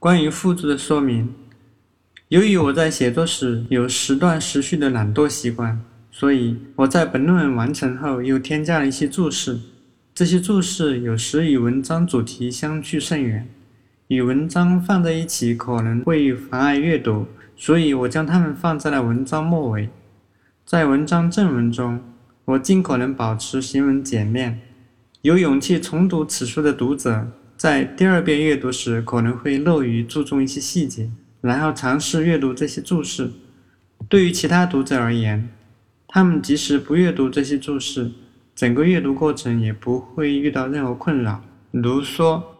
关于附注的说明，由于我在写作时有时断时续的懒惰习惯，所以我在本论文完成后又添加了一些注释。这些注释有时与文章主题相去甚远，与文章放在一起可能会妨碍阅读，所以我将它们放在了文章末尾。在文章正文中，我尽可能保持行文简练。有勇气重读此书的读者。在第二遍阅读时，可能会乐于注重一些细节，然后尝试阅读这些注释。对于其他读者而言，他们即使不阅读这些注释，整个阅读过程也不会遇到任何困扰。如说，